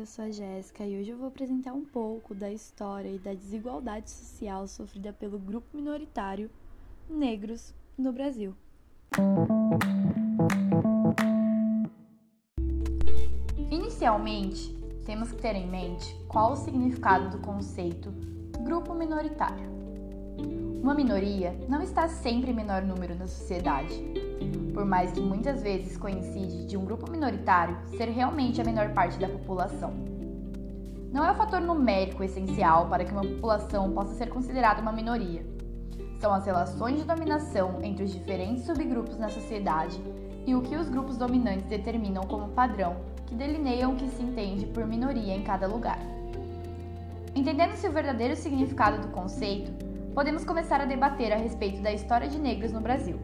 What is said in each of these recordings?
eu sou a Jéssica e hoje eu vou apresentar um pouco da história e da desigualdade social sofrida pelo grupo minoritário negros no Brasil. Inicialmente, temos que ter em mente qual o significado do conceito grupo minoritário. Uma minoria não está sempre em menor número na sociedade, por mais que muitas vezes coincide de um grupo minoritário ser realmente a menor parte da população. Não é o fator numérico essencial para que uma população possa ser considerada uma minoria. São as relações de dominação entre os diferentes subgrupos na sociedade e o que os grupos dominantes determinam como padrão que delineiam o que se entende por minoria em cada lugar. Entendendo-se o verdadeiro significado do conceito, podemos começar a debater a respeito da história de negros no Brasil.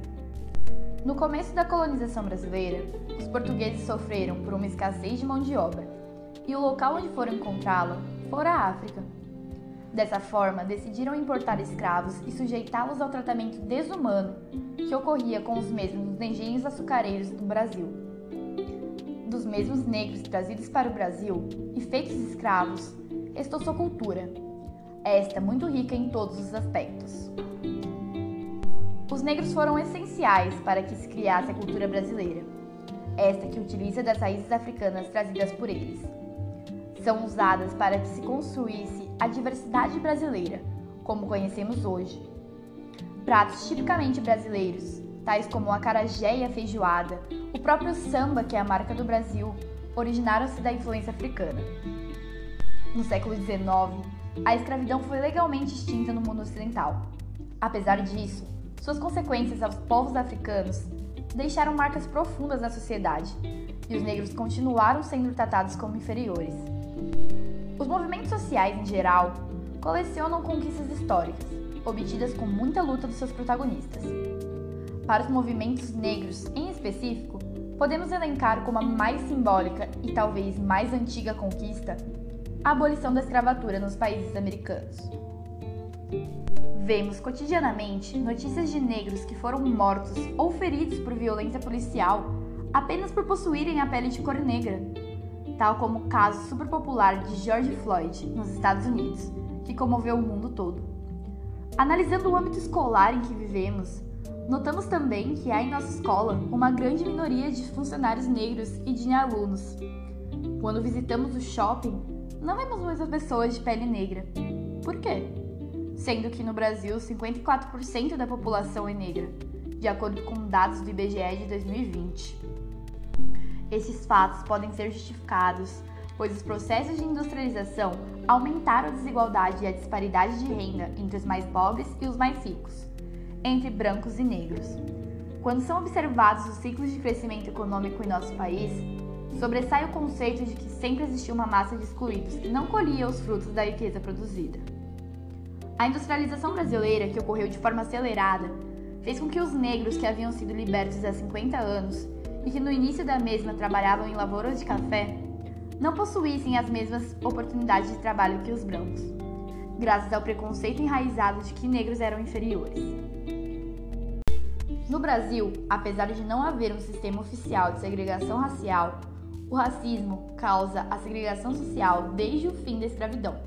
No começo da colonização brasileira, os portugueses sofreram por uma escassez de mão de obra, e o local onde foram encontrá-la fora a África. Dessa forma, decidiram importar escravos e sujeitá-los ao tratamento desumano que ocorria com os mesmos nos engenhos açucareiros do Brasil. Dos mesmos negros trazidos para o Brasil e feitos escravos, restou sua cultura, esta muito rica em todos os aspectos. Os negros foram essenciais para que se criasse a cultura brasileira, esta que utiliza das raízes africanas trazidas por eles. São usadas para que se construísse a diversidade brasileira, como conhecemos hoje. Pratos tipicamente brasileiros, tais como a acarajé e a feijoada, o próprio samba, que é a marca do Brasil, originaram-se da influência africana. No século XIX, a escravidão foi legalmente extinta no mundo ocidental. Apesar disso, suas consequências aos povos africanos deixaram marcas profundas na sociedade e os negros continuaram sendo tratados como inferiores. Os movimentos sociais, em geral, colecionam conquistas históricas, obtidas com muita luta dos seus protagonistas. Para os movimentos negros, em específico, podemos elencar como a mais simbólica e talvez mais antiga conquista a abolição da escravatura nos países americanos. Vemos cotidianamente notícias de negros que foram mortos ou feridos por violência policial apenas por possuírem a pele de cor negra, tal como o caso super popular de George Floyd nos Estados Unidos, que comoveu o mundo todo. Analisando o âmbito escolar em que vivemos, notamos também que há em nossa escola uma grande minoria de funcionários negros e de alunos. Quando visitamos o shopping, não vemos muitas pessoas de pele negra. Por quê? Sendo que no Brasil 54% da população é negra, de acordo com dados do IBGE de 2020. Esses fatos podem ser justificados, pois os processos de industrialização aumentaram a desigualdade e a disparidade de renda entre os mais pobres e os mais ricos, entre brancos e negros. Quando são observados os ciclos de crescimento econômico em nosso país, sobressai o conceito de que sempre existiu uma massa de excluídos que não colhia os frutos da riqueza produzida. A industrialização brasileira, que ocorreu de forma acelerada, fez com que os negros que haviam sido libertos há 50 anos e que no início da mesma trabalhavam em lavouras de café, não possuíssem as mesmas oportunidades de trabalho que os brancos, graças ao preconceito enraizado de que negros eram inferiores. No Brasil, apesar de não haver um sistema oficial de segregação racial, o racismo causa a segregação social desde o fim da escravidão.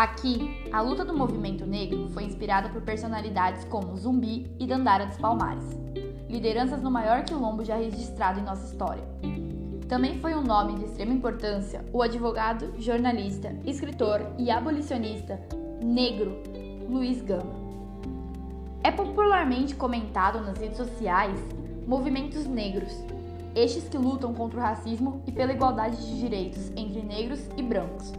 Aqui, a luta do movimento negro foi inspirada por personalidades como Zumbi e Dandara dos Palmares, lideranças no maior quilombo já registrado em nossa história. Também foi um nome de extrema importância o advogado, jornalista, escritor e abolicionista negro Luiz Gama. É popularmente comentado nas redes sociais movimentos negros, estes que lutam contra o racismo e pela igualdade de direitos entre negros e brancos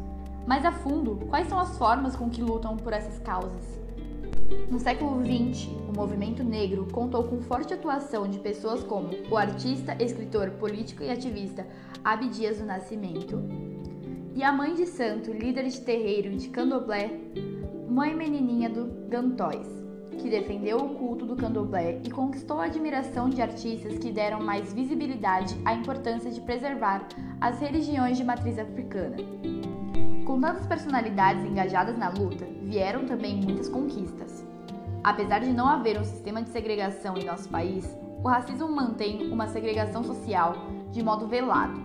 mais a fundo, quais são as formas com que lutam por essas causas? No século XX, o movimento negro contou com forte atuação de pessoas como o artista, escritor, político e ativista Abdias do Nascimento e a mãe de santo, líder de terreiro de candomblé, mãe menininha do Gantóis, que defendeu o culto do candomblé e conquistou a admiração de artistas que deram mais visibilidade à importância de preservar as religiões de matriz africana. Com tantas personalidades engajadas na luta, vieram também muitas conquistas. Apesar de não haver um sistema de segregação em nosso país, o racismo mantém uma segregação social de modo velado.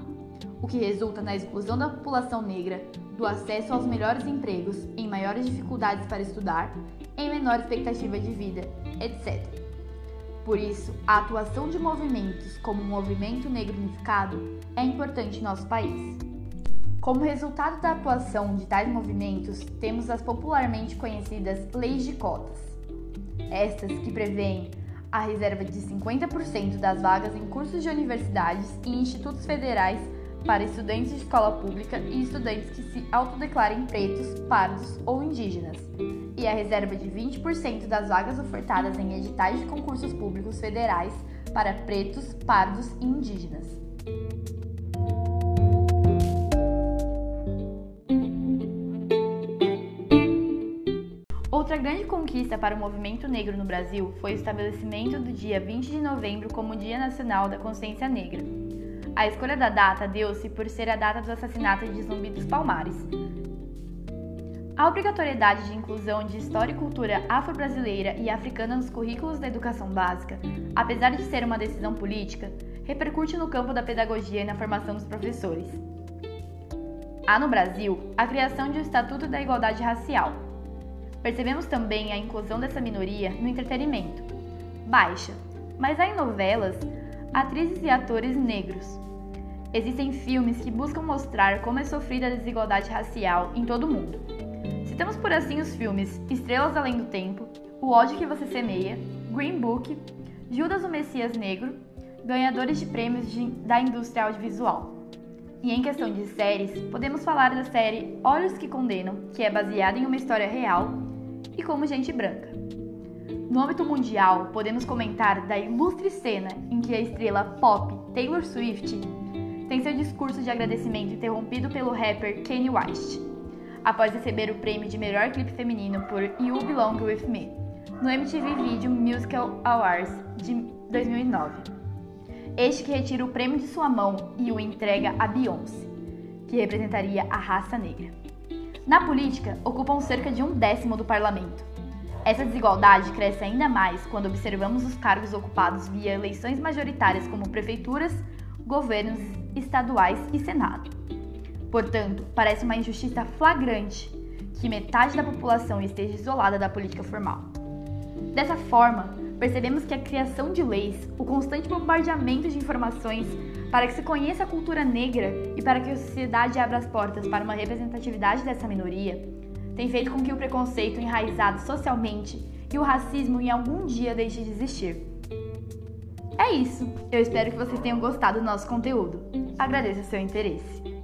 o que resulta na exclusão da população negra do acesso aos melhores empregos, em maiores dificuldades para estudar, em menor expectativa de vida, etc. Por isso, a atuação de movimentos como o Movimento Negro Unificado é importante em nosso país. Como resultado da atuação de tais movimentos, temos as popularmente conhecidas leis de cotas. Estas que prevêem a reserva de 50% das vagas em cursos de universidades e institutos federais para estudantes de escola pública e estudantes que se autodeclarem pretos, pardos ou indígenas, e a reserva de 20% das vagas ofertadas em editais de concursos públicos federais para pretos, pardos e indígenas. Outra grande conquista para o movimento negro no Brasil foi o estabelecimento do dia 20 de novembro como Dia Nacional da Consciência Negra. A escolha da data deu-se por ser a data do assassinato de Zumbi dos Palmares. A obrigatoriedade de inclusão de história e cultura afro-brasileira e africana nos currículos da educação básica, apesar de ser uma decisão política, repercute no campo da pedagogia e na formação dos professores. Há no Brasil a criação de um Estatuto da Igualdade Racial, Percebemos também a inclusão dessa minoria no entretenimento. Baixa, mas há em novelas atrizes e atores negros. Existem filmes que buscam mostrar como é sofrida a desigualdade racial em todo o mundo. Citamos por assim os filmes Estrelas Além do Tempo, O ódio que você semeia, Green Book, Judas o Messias Negro, ganhadores de prêmios de, da indústria audiovisual. E em questão de séries, podemos falar da série Olhos que Condenam, que é baseada em uma história real e como gente branca. No âmbito mundial, podemos comentar da ilustre cena em que a estrela pop Taylor Swift tem seu discurso de agradecimento interrompido pelo rapper Kanye West, após receber o prêmio de melhor clipe feminino por You Belong With Me, no MTV Video Musical Awards de 2009. Este que retira o prêmio de sua mão e o entrega a Beyoncé, que representaria a raça negra. Na política, ocupam cerca de um décimo do parlamento. Essa desigualdade cresce ainda mais quando observamos os cargos ocupados via eleições majoritárias como prefeituras, governos estaduais e Senado. Portanto, parece uma injustiça flagrante que metade da população esteja isolada da política formal. Dessa forma, percebemos que a criação de leis, o constante bombardeamento de informações para que se conheça a cultura negra e para que a sociedade abra as portas para uma representatividade dessa minoria, tem feito com que o preconceito enraizado socialmente e o racismo em algum dia deixe de existir. É isso. Eu espero que vocês tenham gostado do nosso conteúdo. Agradeço o seu interesse.